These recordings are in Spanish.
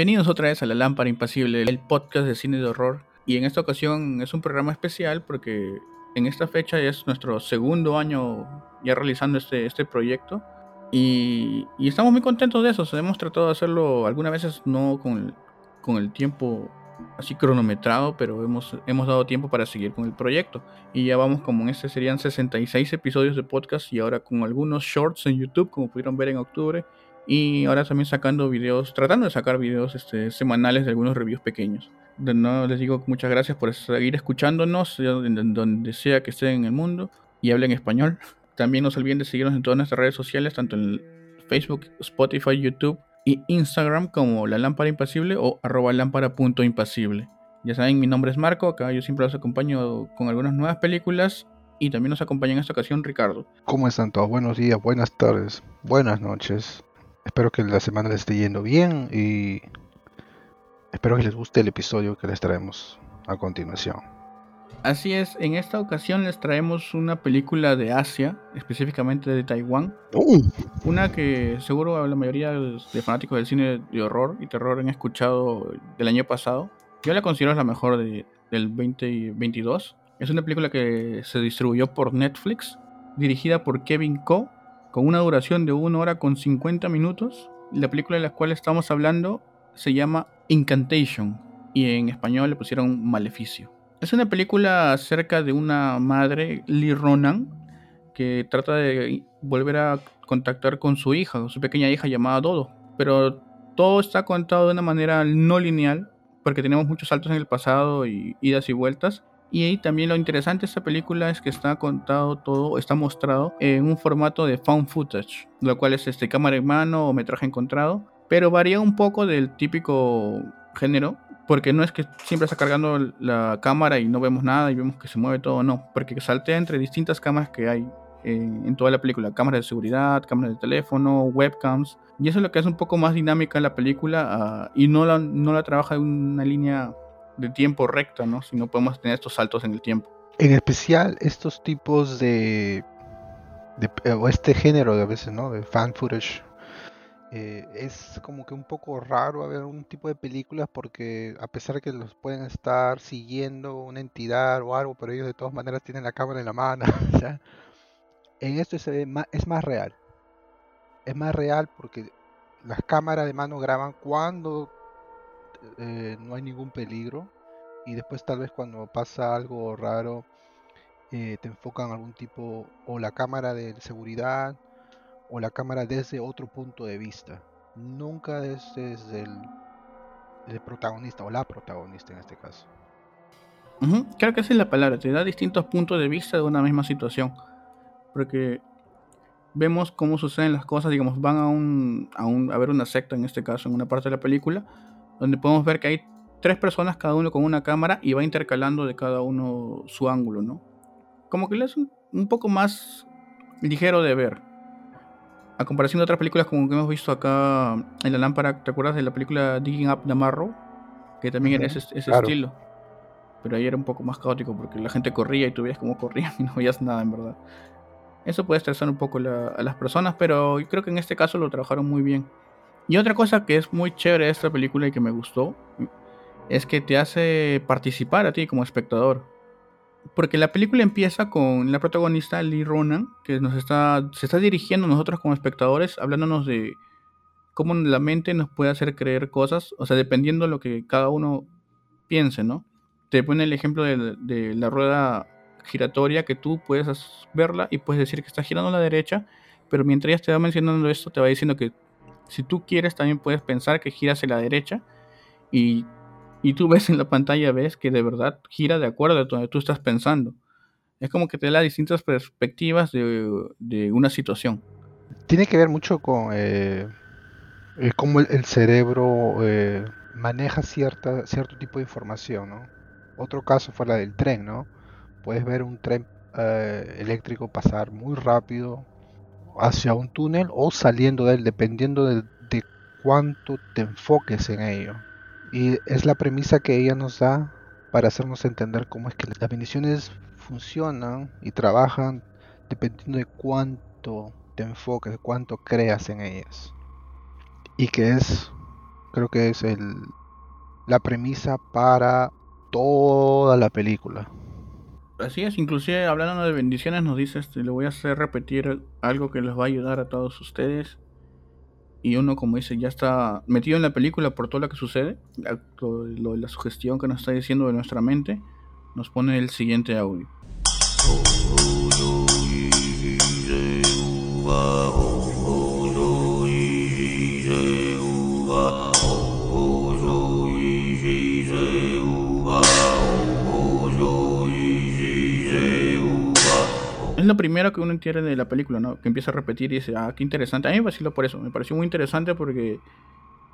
Bienvenidos otra vez a La Lámpara Impasible, el podcast de cine de horror. Y en esta ocasión es un programa especial porque en esta fecha es nuestro segundo año ya realizando este, este proyecto. Y, y estamos muy contentos de eso. Hemos tratado de hacerlo algunas veces no con, con el tiempo así cronometrado, pero hemos, hemos dado tiempo para seguir con el proyecto. Y ya vamos como en este serían 66 episodios de podcast y ahora con algunos shorts en YouTube, como pudieron ver en octubre. Y ahora también sacando videos, tratando de sacar videos este, semanales de algunos reviews pequeños. De nuevo les digo muchas gracias por seguir escuchándonos donde sea que estén en el mundo y hablen español. También no se olviden de seguirnos en todas nuestras redes sociales, tanto en Facebook, Spotify, YouTube y Instagram como La Lámpara Impasible o arroba lámpara.impasible. Ya saben, mi nombre es Marco, acá yo siempre los acompaño con algunas nuevas películas y también nos acompaña en esta ocasión Ricardo. ¿Cómo están todos? Buenos días, buenas tardes, buenas noches. Espero que la semana les esté yendo bien y espero que les guste el episodio que les traemos a continuación. Así es, en esta ocasión les traemos una película de Asia, específicamente de Taiwán. Uh. Una que seguro la mayoría de fanáticos del cine de horror y terror han escuchado del año pasado. Yo la considero la mejor de, del 2022. Es una película que se distribuyó por Netflix, dirigida por Kevin Ko, con una duración de 1 hora con 50 minutos. La película de la cual estamos hablando se llama Incantation y en español le pusieron Maleficio. Es una película acerca de una madre, Lee Ronan, que trata de volver a contactar con su hija, su pequeña hija llamada Dodo. Pero todo está contado de una manera no lineal, porque tenemos muchos saltos en el pasado y idas y vueltas. Y también lo interesante de esta película es que está contado todo, está mostrado en un formato de found footage, lo cual es este cámara en mano o metraje encontrado, pero varía un poco del típico género porque no es que siempre está cargando la cámara y no vemos nada y vemos que se mueve todo, no, porque saltea entre distintas cámaras que hay en, toda la película, cámaras de seguridad, cámaras de teléfono, webcams, y eso es lo que hace un poco más dinámica la película ah, y no la, no la trabaja en una línea de tiempo recta, ¿no? Si no podemos tener estos saltos en el tiempo. En especial estos tipos de, de o este género de a veces, ¿no? De fan footage eh, es como que un poco raro ver un tipo de películas porque a pesar de que los pueden estar siguiendo una entidad o algo, pero ellos de todas maneras tienen la cámara en la mano. en esto se ve más, es más real. Es más real porque las cámaras de mano graban cuando eh, no hay ningún peligro y después tal vez cuando pasa algo raro eh, te enfocan algún tipo o la cámara de seguridad o la cámara desde otro punto de vista, nunca desde el, protagonista o la protagonista en este caso. Creo que esa es la palabra, te da distintos puntos de vista de una misma situación, porque vemos cómo suceden las cosas, digamos, van a un, a un a ver una secta en este caso, en una parte de la película, donde podemos ver que hay tres personas, cada uno con una cámara, y va intercalando de cada uno su ángulo, ¿no? Como que es un poco más ligero de ver a comparación de otras películas como que hemos visto acá en la lámpara, ¿te acuerdas de la película Digging Up the Marrow? Que también era ese, estilo. Pero ahí era un poco más caótico porque la gente corría y tú veías cómo corrían y no veías nada en verdad. Eso puede estresar un poco a las personas, pero creo que en este caso lo trabajaron muy bien. Y otra cosa que es muy chévere de esta película y que me gustó es que te hace participar a ti como espectador porque la película empieza con la protagonista Lee Ronan, que nos está, se está dirigiendo a nosotros como espectadores, hablándonos de cómo la mente nos puede hacer creer cosas, o sea, dependiendo de lo que cada uno piense, ¿no? Te pone el ejemplo de, la rueda giratoria que tú puedes verla y puedes decir que está girando a la derecha, pero mientras ella te va mencionando esto, te va diciendo que si tú quieres también puedes pensar que gira hacia la derecha y y tú ves en la pantalla, ves que de verdad gira de acuerdo a donde tú estás pensando. Es como que te da distintas perspectivas de, una situación. Tiene que ver mucho con eh, eh, cómo el, cerebro eh, maneja cierta, cierto tipo de información. Otro caso fue la del tren, ¿no? Puedes ver un tren eléctrico pasar muy rápido hacia un túnel o saliendo de él, dependiendo de cuánto te enfoques en ello. Y es la premisa que ella nos da para hacernos entender cómo es que las bendiciones funcionan y trabajan dependiendo de cuánto te enfoques, cuánto creas en ellas. Y que es Creo que es el, la premisa para toda la película. Así es, inclusive hablando de bendiciones nos dice, este, le voy a hacer repetir algo que les va a ayudar a todos ustedes. Y uno, como dice, ya está metido en la película por todo lo que sucede, lo, la sugestión que nos está diciendo de nuestra mente, nos pone el siguiente audio. Primero que uno entiende de la película, ¿no? Que empieza a repetir y dice, ah, qué interesante. A mí me pareció por eso, me pareció muy interesante porque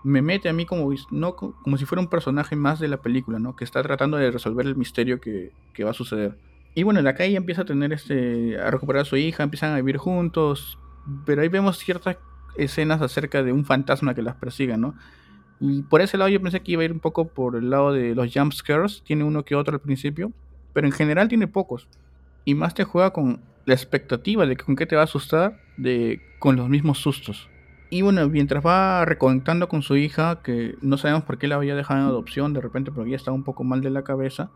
me mete a mí como, no, como si fuera un personaje más de la película, ¿no? Que está tratando de resolver el misterio que, que va a suceder. Y bueno, la calle empieza a tener este, a recuperar a su hija, empiezan a vivir juntos, pero ahí vemos ciertas escenas acerca de un fantasma que las persiga, ¿no? Y por ese lado yo pensé que iba a ir un poco por el lado de los jump scares, tiene uno que otro al principio, pero en general tiene pocos. Y más te juega con la expectativa de con qué te va a asustar de con los mismos sustos. Y bueno, mientras va reconectando con su hija, que no sabemos por qué la había dejado en adopción, de repente porque ella estaba un poco mal de la cabeza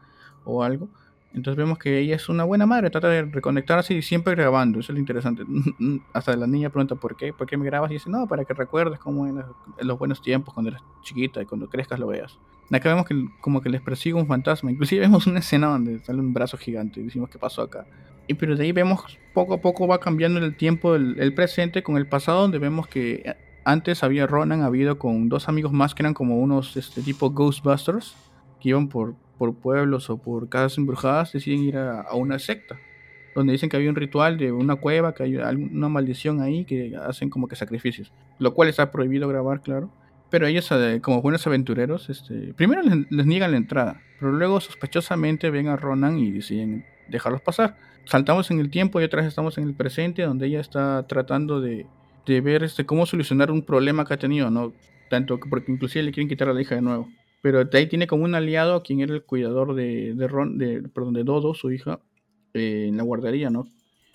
o algo. Entonces vemos que ella es una buena madre, trata de reconectarse y siempre grabando, eso es lo interesante. Hasta la niña pregunta por qué, por qué me grabas y dice, no, para que recuerdes cómo en los buenos tiempos, cuando eres chiquita y cuando crezcas lo veas. Acá vemos que como que les persigue un fantasma, inclusive vemos una escena donde sale un brazo gigante y decimos, ¿qué pasó acá? Y pero de ahí vemos poco a poco va cambiando el tiempo el, presente con el pasado, donde vemos que antes había Ronan, habido con dos amigos más que eran como unos este tipo Ghostbusters, que iban por, por pueblos o por casas embrujadas, deciden ir a, una secta, donde dicen que había un ritual de una cueva, que hay una maldición ahí, que hacen como que sacrificios, lo cual está prohibido grabar, claro. Pero ellos, eh, como buenos aventureros, este, primero les, niegan la entrada, pero luego sospechosamente ven a Ronan y deciden dejarlos pasar saltamos en el tiempo y otra vez estamos en el presente, donde ella está tratando de, ver este, cómo solucionar un problema que ha tenido, ¿no? Tanto que porque inclusive le quieren quitar a la hija de nuevo. Pero de ahí tiene como un aliado a quien era el cuidador de, de, Ron, de, perdón, de Dodo, su hija, eh, en la guardería, ¿no?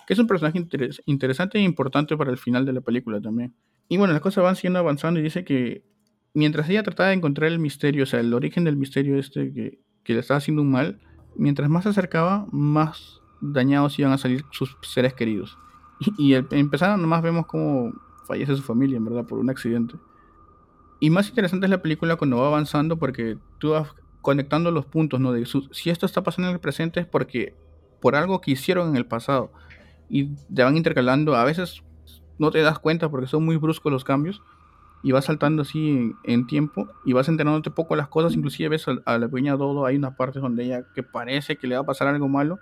Que es un personaje interesante e importante para el final de la película también. Y bueno, las cosas van siendo avanzando y dice que mientras ella trataba de encontrar el misterio, o sea, el origen del misterio este que, que le estaba haciendo un mal, mientras más se acercaba, más dañados iban a salir sus seres queridos. Y, y empezaron nomás vemos cómo fallece su familia, en verdad, por un accidente. Y más interesante es la película cuando va avanzando porque tú vas conectando los puntos, ¿no? De si esto está pasando en el presente es porque por algo que hicieron en el pasado. Y te van intercalando, a veces no te das cuenta porque son muy bruscos los cambios. Y vas saltando así en, tiempo y vas enterándote poco las cosas. Inclusive ves a, a la pequeña Dodo, hay una parte donde ella que parece que le va a pasar algo malo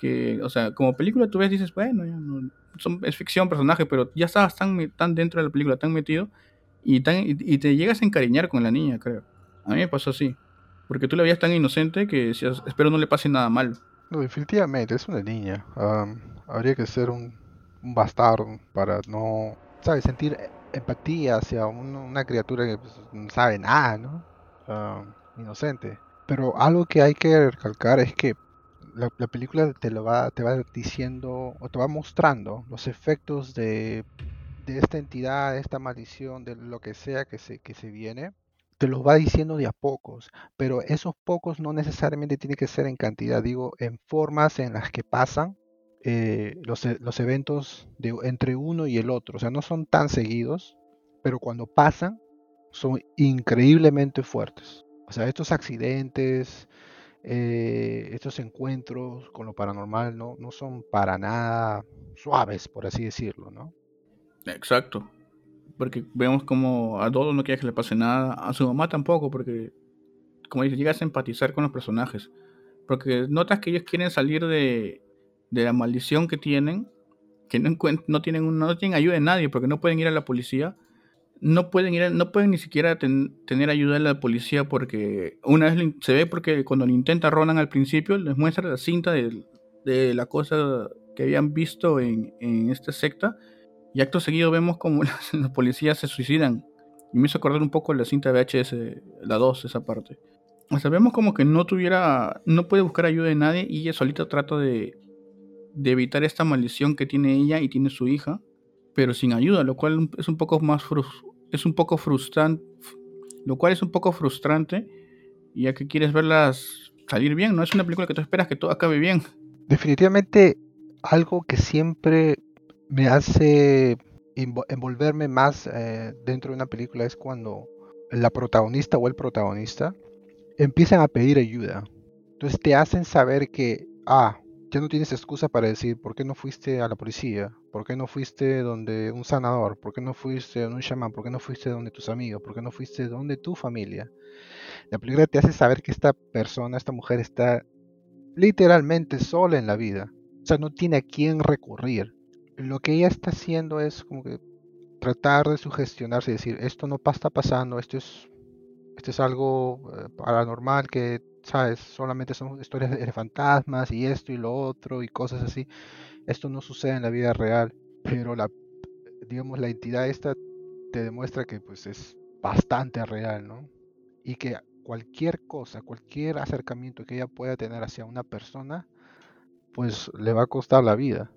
que, o sea, como película tú ves dices, bueno, son, es ficción, personaje, pero ya estabas tan, tan dentro de la película, tan metido, y, tan, y, te llegas a encariñar con la niña, creo. A mí me pasó así. Porque tú la veías tan inocente que decías, espero no le pase nada malo. No, definitivamente, es una niña. habría que ser un, bastardo para no, ¿sabes? Sentir empatía hacia una criatura que pues, no sabe nada, ¿no? inocente. Pero algo que hay que recalcar es que la, película te lo va, te va diciendo o te va mostrando los efectos de, de esta entidad, de esta maldición, de lo que sea que se, que se viene, te lo va diciendo de a pocos, pero esos pocos no necesariamente tiene que ser en cantidad, digo, en formas en las que pasan eh, los, e, los, eventos entre uno y el otro, o sea, no son tan seguidos, pero cuando pasan son increíblemente fuertes. O sea, estos accidentes, eh, estos encuentros con lo paranormal no, no son para nada suaves, por así decirlo, ¿no? Exacto. Porque vemos como a todos no quiere que le pase nada, a su mamá tampoco, porque, como dices, llegas a empatizar con los personajes. Porque notas que ellos quieren salir de, de la maldición que tienen, que no, no, tienen, no tienen ayuda de nadie, porque no pueden ir a la policía no pueden ir, no pueden ni siquiera tener ayuda de la policía porque una vez se ve porque cuando le intenta Ronan al principio les muestra la cinta de, de la cosa que habían visto en, en, esta secta y acto seguido vemos como los policías se suicidan y me hizo acordar un poco la cinta VHS, la 2, esa parte. O sea, vemos como que no tuviera, no puede buscar ayuda de nadie y ella solita trata de, de evitar esta maldición que tiene ella y tiene su hija pero sin ayuda, lo cual es un poco más es un poco frustrante, lo cual es un poco frustrante, ya que quieres verlas salir bien, no es una película que tú esperas que todo acabe bien. Definitivamente algo que siempre me hace envolverme más eh, dentro de una película es cuando la protagonista o el protagonista empiezan a pedir ayuda. Entonces te hacen saber que, ah, ya no tienes excusa para decir por qué no fuiste a la policía, por qué no fuiste donde un sanador, por qué no fuiste donde un chamán, por qué no fuiste donde tus amigos, por qué no fuiste donde tu familia. La película te hace saber que esta persona, esta mujer está literalmente sola en la vida. O sea, no tiene a quién recurrir. Lo que ella está haciendo es como que tratar de sugestionarse y decir, esto no está pasando, esto es, esto es algo eh, paranormal que ¿sabes? Solamente son historias de fantasmas y esto y lo otro y cosas así. Esto no sucede en la vida real, pero la, digamos, la entidad esta te demuestra que pues es bastante real, ¿no? Y que cualquier cosa, cualquier acercamiento que ella pueda tener hacia una persona, pues le va a costar la vida,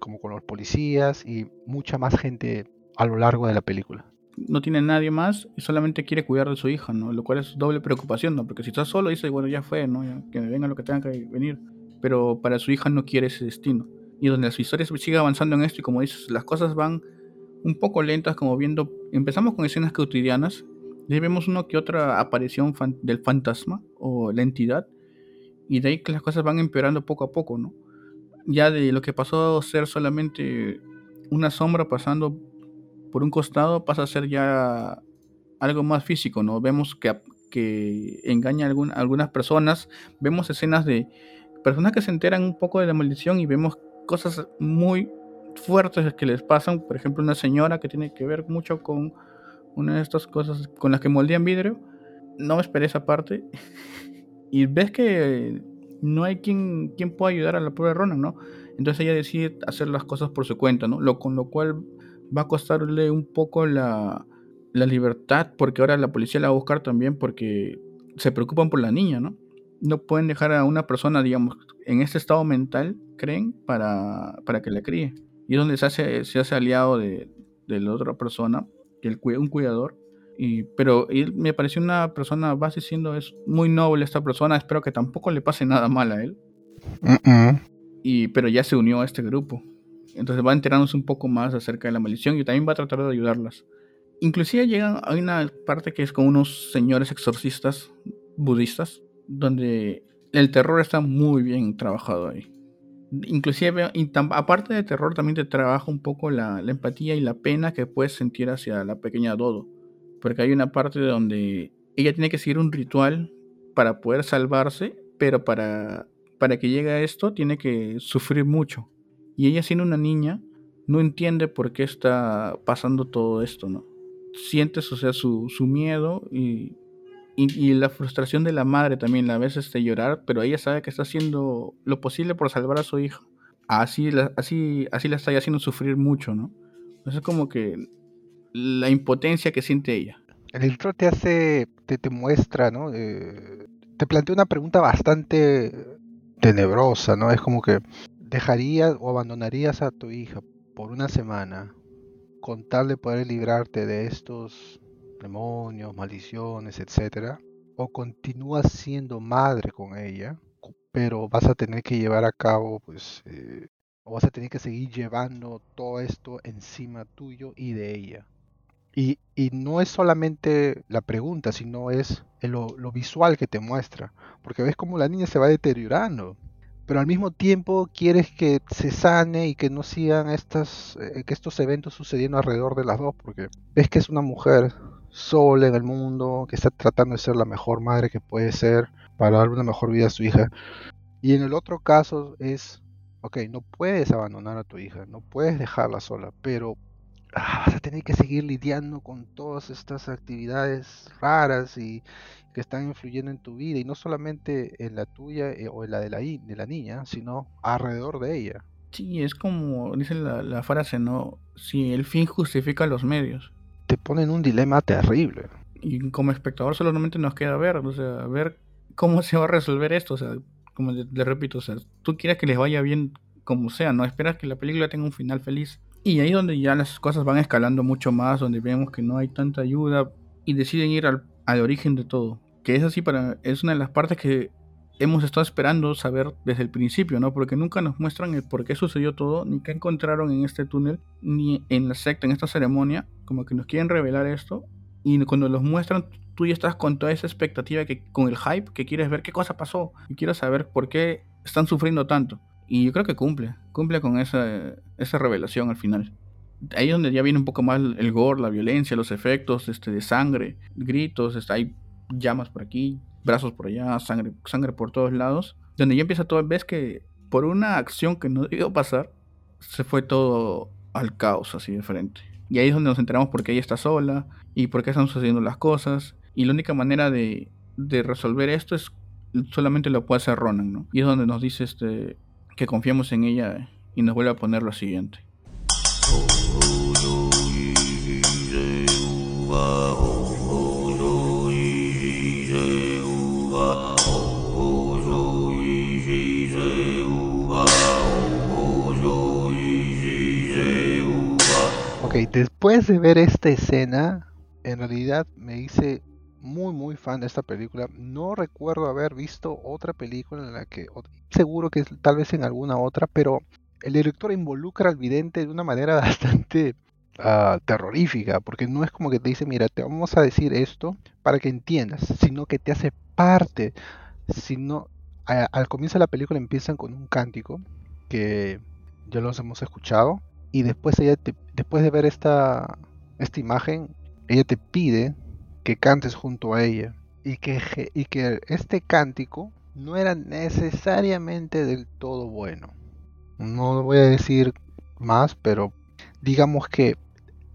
como con los policías y mucha más gente a lo largo de la película no tiene nadie más y solamente quiere cuidar de su hija, ¿no? Lo cual es doble preocupación, ¿no? Porque si está solo dice, bueno, ya fue, ¿no? que me venga lo que tenga que venir. Pero para su hija no quiere ese destino. Y donde su historia sigue avanzando en esto y como dices, las cosas van un poco lentas, como viendo, empezamos con escenas cotidianas, y vemos una que otra aparición del fantasma o la entidad, y de ahí que las cosas van empeorando poco a poco, ¿no? Ya de lo que pasó a ser solamente una sombra pasando por un costado pasa a ser ya algo más físico, ¿no? Vemos que, engaña a, algunas personas, vemos escenas de personas que se enteran un poco de la maldición y vemos cosas muy fuertes que les pasan, por ejemplo, una señora que tiene que ver mucho con una de estas cosas con las que moldean vidrio, no esperé esa parte, y ves que no hay quien, quien pueda ayudar a la pobre Ronan, ¿no? Entonces ella decide hacer las cosas por su cuenta, ¿no? Con lo cual va a costarle un poco la, libertad, porque ahora la policía la va a buscar también porque se preocupan por la niña, ¿no? No pueden dejar a una persona, digamos, en este estado mental, creen, para, para que la críe. Y es donde se hace, se hace aliado de, la otra persona, el, un cuidador. Y, pero él me pareció una persona, vas diciendo, es muy noble esta persona, espero que tampoco le pase nada mal a él. Y, pero ya se unió a este grupo. Entonces va enterándose un poco más acerca de la maldición y también va a tratar de ayudarlas. Inclusive llega a una parte que es con unos señores exorcistas budistas, donde el terror está muy bien trabajado ahí. Inclusive, aparte de terror, también te trabaja un poco la, empatía y la pena que puedes sentir hacia la pequeña Dodo. Porque hay una parte donde ella tiene que seguir un ritual para poder salvarse, pero para, para que llegue a esto tiene que sufrir mucho. Y ella siendo una niña, no entiende por qué está pasando todo esto, ¿no? Sientes, o sea, su, miedo y, y, la frustración de la madre también, la ves este, llorar, pero ella sabe que está haciendo lo posible por salvar a su hija. Así la, así, así la está haciendo sufrir mucho, ¿no? es como que la impotencia que siente ella. El intro te hace, te, te muestra, ¿no? Eh, te plantea una pregunta bastante tenebrosa, ¿no? Es como que ¿Dejarías o abandonarías a tu hija por una semana con tal de poder librarte de estos demonios, maldiciones, etcétera? ¿O continúas siendo madre con ella, pero vas a tener que llevar a cabo, pues, eh, o vas a tener que seguir llevando todo esto encima tuyo y de ella? Y, no es solamente la pregunta, sino es lo, lo, visual que te muestra, porque ves cómo la niña se va deteriorando pero al mismo tiempo quieres que se sane y que no sigan estas, eh, que estos eventos sucediendo alrededor de las dos, porque ves que es una mujer sola en el mundo, que está tratando de ser la mejor madre que puede ser para darle una mejor vida a su hija. Y en el otro caso es, ok, no puedes abandonar a tu hija, no puedes dejarla sola, pero ah, vas a tener que seguir lidiando con todas estas actividades raras y, que están influyendo en tu vida y no solamente en la tuya eh, o en la de la, de la niña, sino alrededor de ella. Sí, es como dice la, frase, ¿no? Si el fin justifica los medios. Te ponen un dilema terrible. Y como espectador solamente nos queda ver, o sea, ver cómo se va a resolver esto, o sea, como le, repito, o sea, tú quieres que les vaya bien como sea, no esperas que la película tenga un final feliz. Y ahí donde ya las cosas van escalando mucho más, donde vemos que no hay tanta ayuda y deciden ir al al origen de todo. Que es así para. es una de las partes que hemos estado esperando saber desde el principio, ¿no? Porque nunca nos muestran el por qué sucedió todo, ni qué encontraron en este túnel, ni en la secta, en esta ceremonia, como que nos quieren revelar esto, y cuando los muestran, tú ya estás con toda esa expectativa, que, con el hype, que quieres ver qué cosa pasó, y quieres saber por qué están sufriendo tanto. Y yo creo que cumple, cumple con esa, esa revelación al final. Ahí es donde ya viene un poco más el gore, la violencia, los efectos este, de sangre, gritos, está hay llamas por aquí, brazos por allá, sangre, sangre por todos lados. Donde ya empieza todo, ves que por una acción que no debió pasar, se fue todo al caos así de frente. Y ahí es donde nos enteramos por qué ella está sola y por qué están sucediendo las cosas. Y la única manera de, de resolver esto es solamente lo puede hacer Ronan, ¿no? Y es donde nos dice este que confiamos en ella y nos vuelve a poner lo siguiente. después de ver esta escena, en realidad me hice muy muy fan de esta película. No recuerdo haber visto otra película en la que, seguro que tal vez en alguna otra, pero el director involucra al vidente de una manera bastante uh, terrorífica, porque no es como que te dice, mira, te vamos a decir esto para que entiendas, sino que te hace parte. Sino, al comienzo de la película empiezan con un cántico que ya los hemos escuchado y después ella después de ver esta, esta imagen, ella te pide que cantes junto a ella y que, y que este cántico no era necesariamente del todo bueno. No voy a decir más, pero digamos que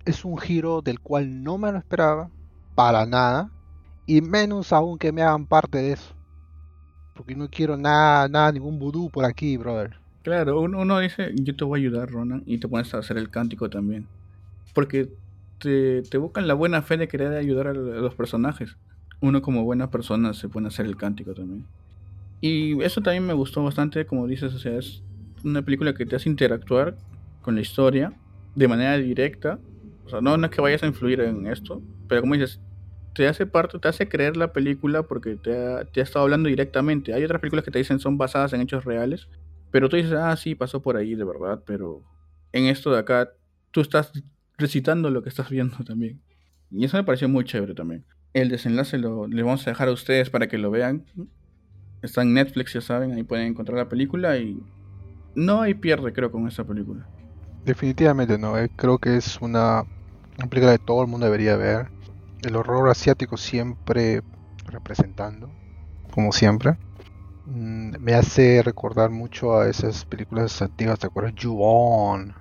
es un giro del cual no me lo esperaba para nada y menos aún que me hagan parte de eso. Porque no quiero nada, nada, ningún vudú por aquí, brother. Claro, uno, dice, yo te voy a ayudar, Ronan, y te pones a hacer el cántico también. Porque te, te la buena fe de querer ayudar a los personajes. Uno como buena persona se pone a hacer el cántico también. Y eso también me gustó bastante, como dices, o sea, es una película que te hace interactuar con la historia de manera directa. O sea, no, es que vayas a influir en esto, pero como dices, te hace parte, te hace creer la película porque te ha, te ha estado hablando directamente. Hay otras películas que te dicen son basadas en hechos reales, pero tú dices, ah, sí, pasó por ahí, de verdad, pero en esto de acá, tú estás recitando lo que estás viendo también. Y eso me pareció muy chévere también. El desenlace lo vamos a dejar a ustedes para que lo vean. Está en Netflix, ya saben, ahí pueden encontrar la película y no hay pierde, creo, con esa película. Definitivamente no, eh. creo que es una, una película que todo el mundo debería ver. El horror asiático siempre representando, como siempre. Mm, me hace recordar mucho a esas películas antiguas, ¿te acuerdas? Ju-On,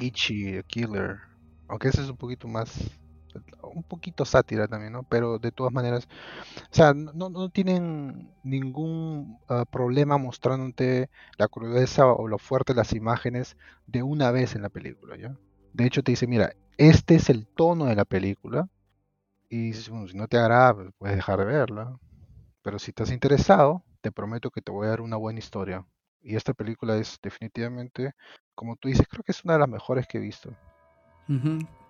Ichi, The Killer. Aunque ese es un poquito más, un poquito sátira también, ¿no? Pero de todas maneras, o sea, no, no tienen ningún ah, problema mostrándote la crudeza o lo fuerte de las imágenes de una vez en la película, ¿ya? De hecho te dice, mira, este es el tono de la película y si no te agrada, pues, puedes dejar de verla. Pero si estás interesado, te prometo que te voy a dar una buena historia. Y esta película es definitivamente, como tú dices, creo que es una de las mejores que he visto.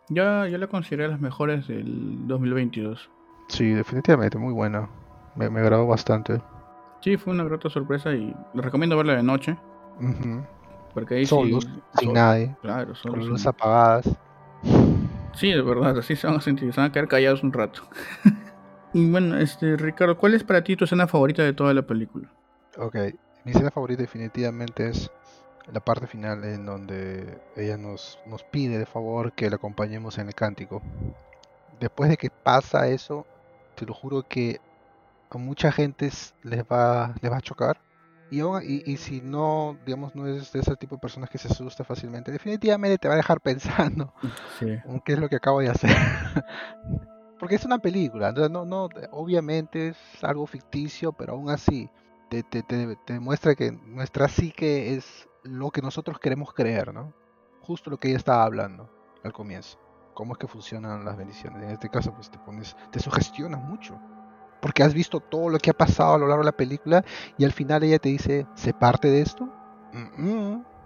Ya, yo la consideré las mejores del 2022. Sí, definitivamente, muy buena. Me, me agradó bastante. Sí, fue una grata sorpresa y le recomiendo verla de noche. Porque ahí Solos, sin nadie. Claro, con luces apagadas. Sí, de verdad, así se van a sentir, se van a quedar callados un rato. Y bueno, este, Ricardo, ¿cuál es para ti tu escena favorita de toda la película? Ok, mi escena favorita definitivamente es la parte final en donde ella nos, nos pide de favor que la acompañemos en el cántico. Después de que pasa eso, te lo juro que a mucha gente les va, les va a chocar. Y, y, y, si no, digamos, no es de ese tipo de personas que se asusta fácilmente, definitivamente te va a dejar pensando sí. qué es lo que acabo de hacer. porque es una película, no, no, obviamente es algo ficticio, pero aún así te, te, te, demuestra que nuestra psique es lo que nosotros queremos creer, ¿no? Justo lo que ella estaba hablando al comienzo. Cómo es que funcionan las bendiciones. En este caso, pues te pones, te sugestionas mucho. Porque has visto todo lo que ha pasado a lo largo de la película y al final ella te dice, ¿se parte de esto?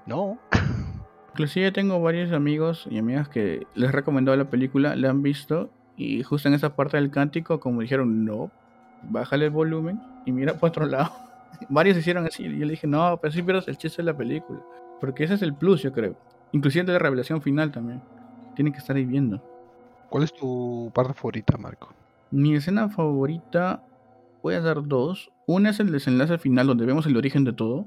no. Inclusive tengo varios amigos y amigas que les he recomendado la película, la han visto Y justo en esa parte del cántico, como dijeron, no, bájale el volumen y mira por otro lado. Varios hicieron así. Y yo le dije, no, pero sí pierdas el chiste de la película. Porque ese es el plus, yo creo. Inclusive de la revelación final también. Tienen que estar ahí viendo. ¿Cuál es tu parte favorita, Marco? Mi escena favorita, voy a dar dos. Una es el desenlace final donde vemos el origen de todo.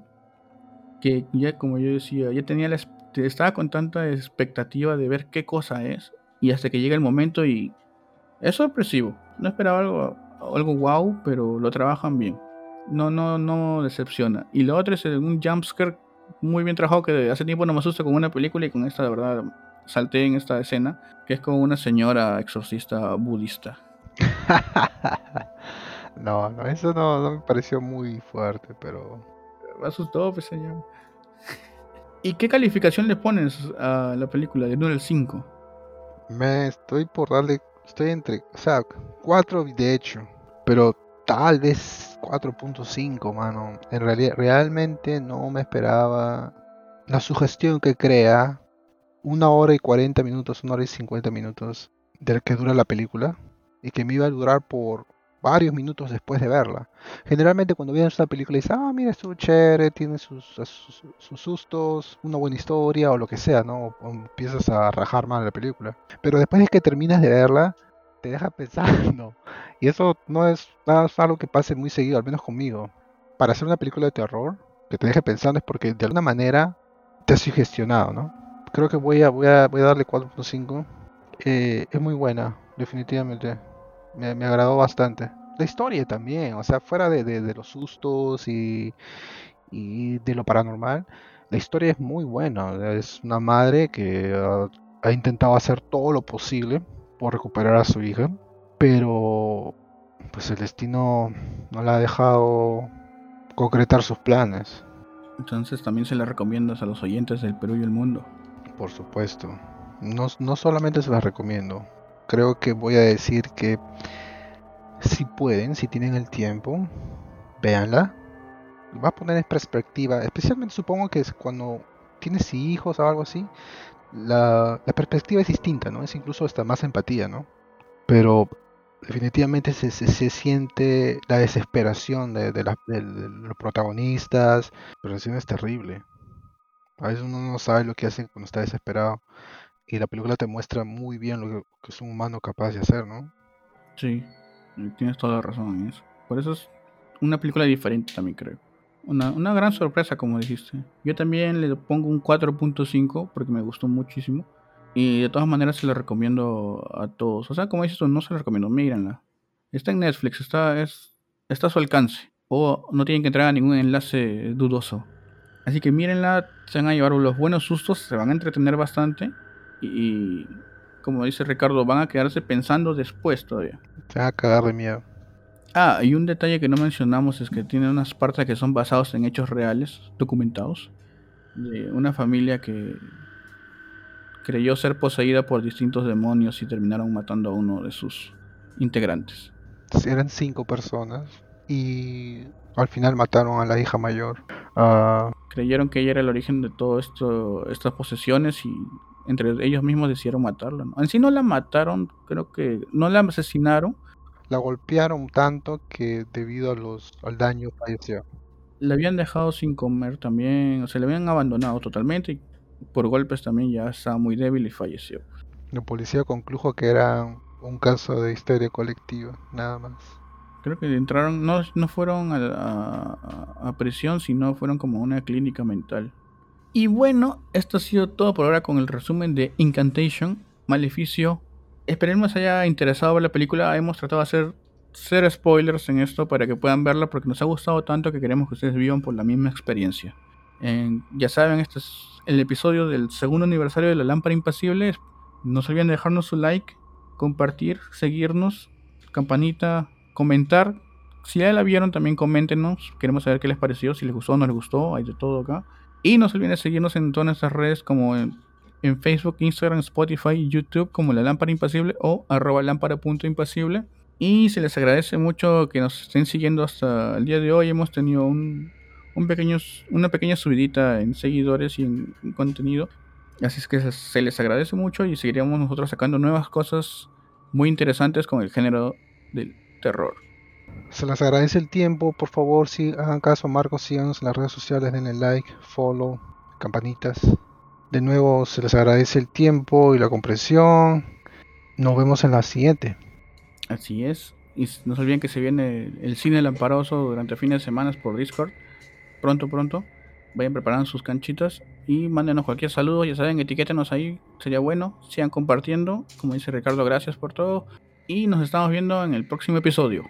Que ya, como yo decía, ya tenía la, estaba con tanta expectativa de ver qué cosa es. Y hasta que llega el momento y es sorpresivo. No esperaba algo, algo wow, pero lo trabajan bien. No, no, no decepciona. Y lo otro es un jumpscare muy bien trabajado que hace tiempo no me asusta con una película y con esta de verdad salté en esta escena, que es con una señora exorcista budista. no, no, eso no, me pareció muy fuerte, pero... Me asustó, pues señor. ¿Y qué calificación le pones a la película de 1 al 5? Me estoy por darle, estoy entre, o sea, 4 de hecho, pero tal vez 4.5, mano. En realidad, realmente no me esperaba la sugestión que crea una hora y 40 minutos, una hora y 50 minutos del que dura la película y que me iba a durar por varios minutos después de verla. Generalmente cuando vienes una película dices, ah, mira, estuvo chévere, tiene sus, sus, sustos, una buena historia o lo que sea, ¿no? Empiezas a rajar mal la película. Pero después de que terminas de verla, te deja pensando. Y eso no es, nada algo que pase muy seguido, al menos conmigo. Para hacer una película de terror, que te deje pensando es porque de alguna manera te has sugestionado, ¿no? Creo que voy a, voy a, voy a darle 4.5. Eh, es muy buena, definitivamente. Me, me, agradó bastante. La historia también, o sea, fuera de, de, los sustos y, y, de lo paranormal, la historia es muy buena. Es una madre que ha intentado hacer todo lo posible por recuperar a su hija pero pues el destino no la ha dejado concretar sus planes. Entonces también se la recomiendas a los oyentes del Perú y el mundo. Por supuesto. No, no solamente se las recomiendo. Creo que voy a decir que si pueden, si tienen el tiempo, véanla. Va a poner en perspectiva, especialmente supongo que es cuando tienes hijos o algo así, la, la perspectiva es distinta, ¿no? Es incluso hasta más empatía, ¿no? Pero definitivamente se, se, siente la desesperación de, de, los protagonistas. La situación es terrible. A veces uno no sabe lo que hace cuando está desesperado. Y la película te muestra muy bien lo que, es un humano capaz de hacer, ¿no? Sí, tienes toda la razón en eso. Por eso es una película diferente también creo. Una, una gran sorpresa, como dijiste. Yo también le pongo un 4.5 porque me gustó muchísimo. Y de todas maneras se la recomiendo a todos. O sea, como dices tú, no se la recomiendo, mírenla. Está en Netflix, está, es, está a su alcance. O no tienen que entrar a ningún enlace dudoso. Así que mírenla, se van a llevar los buenos sustos, se van a entretener bastante. Y, como dice Ricardo, van a quedarse pensando después todavía. Se van a cagar de miedo. Ah, y un detalle que no mencionamos es que tiene unas partes que son basados en hechos reales, documentados. De una familia que creyó ser poseída por distintos demonios y terminaron matando a uno de sus integrantes. Eran cinco personas y al final mataron a la hija mayor. Ah, Creyeron que ella era el origen de todo esto, estas posesiones y entre ellos mismos decidieron matarla. En sí no la mataron, creo que no la asesinaron. La golpearon tanto que debido a los, al daño falleció. La habían dejado sin comer también, o sea, la habían abandonado totalmente y por golpes también ya estaba muy débil y falleció. La policía concluyó que era un caso de histeria colectiva, nada más. Creo que entraron, no, no fueron a, a, prisión, sino fueron como a una clínica mental. Y bueno, esto ha sido todo por ahora con el resumen de Incantation, Maleficio. Esperemos haya interesado la película. Hemos tratado de hacer spoilers en esto para que puedan verla porque nos ha gustado tanto que queremos que ustedes vivan por la misma experiencia. ya saben, esto es el episodio del segundo aniversario de la lámpara impasible. No se olviden de dejarnos su like, compartir, seguirnos, campanita, comentar. Si ya la vieron, también coméntenos. Queremos saber qué les pareció, si les gustó o no les gustó. Hay de todo acá. Y no se olviden de seguirnos en todas nuestras redes como en, Facebook, Instagram, Spotify, YouTube como La Lámpara Impasible o arroba lámpara.impasible. Y se les agradece mucho que nos estén siguiendo hasta el día de hoy. Hemos tenido un un pequeño, una pequeña subidita en seguidores y en, contenido. Así es que se les agradece mucho y seguiremos nosotros sacando nuevas cosas muy interesantes con el género del terror. Se les agradece el tiempo, por favor, si hagan caso Marcos, síganos en las redes sociales, denle like, follow, campanitas. De nuevo, se les agradece el tiempo y la comprensión. Nos vemos en la siguiente. Así es. Y no se olviden que se viene el cine lamparoso durante fines de semana por Discord. Pronto, pronto. Vayan preparando sus canchitas y mándenos cualquier saludo. Ya saben, etiquétenos ahí. Sería bueno. Sigan compartiendo. Como dice Ricardo, gracias por todo. Y nos estamos viendo en el próximo episodio.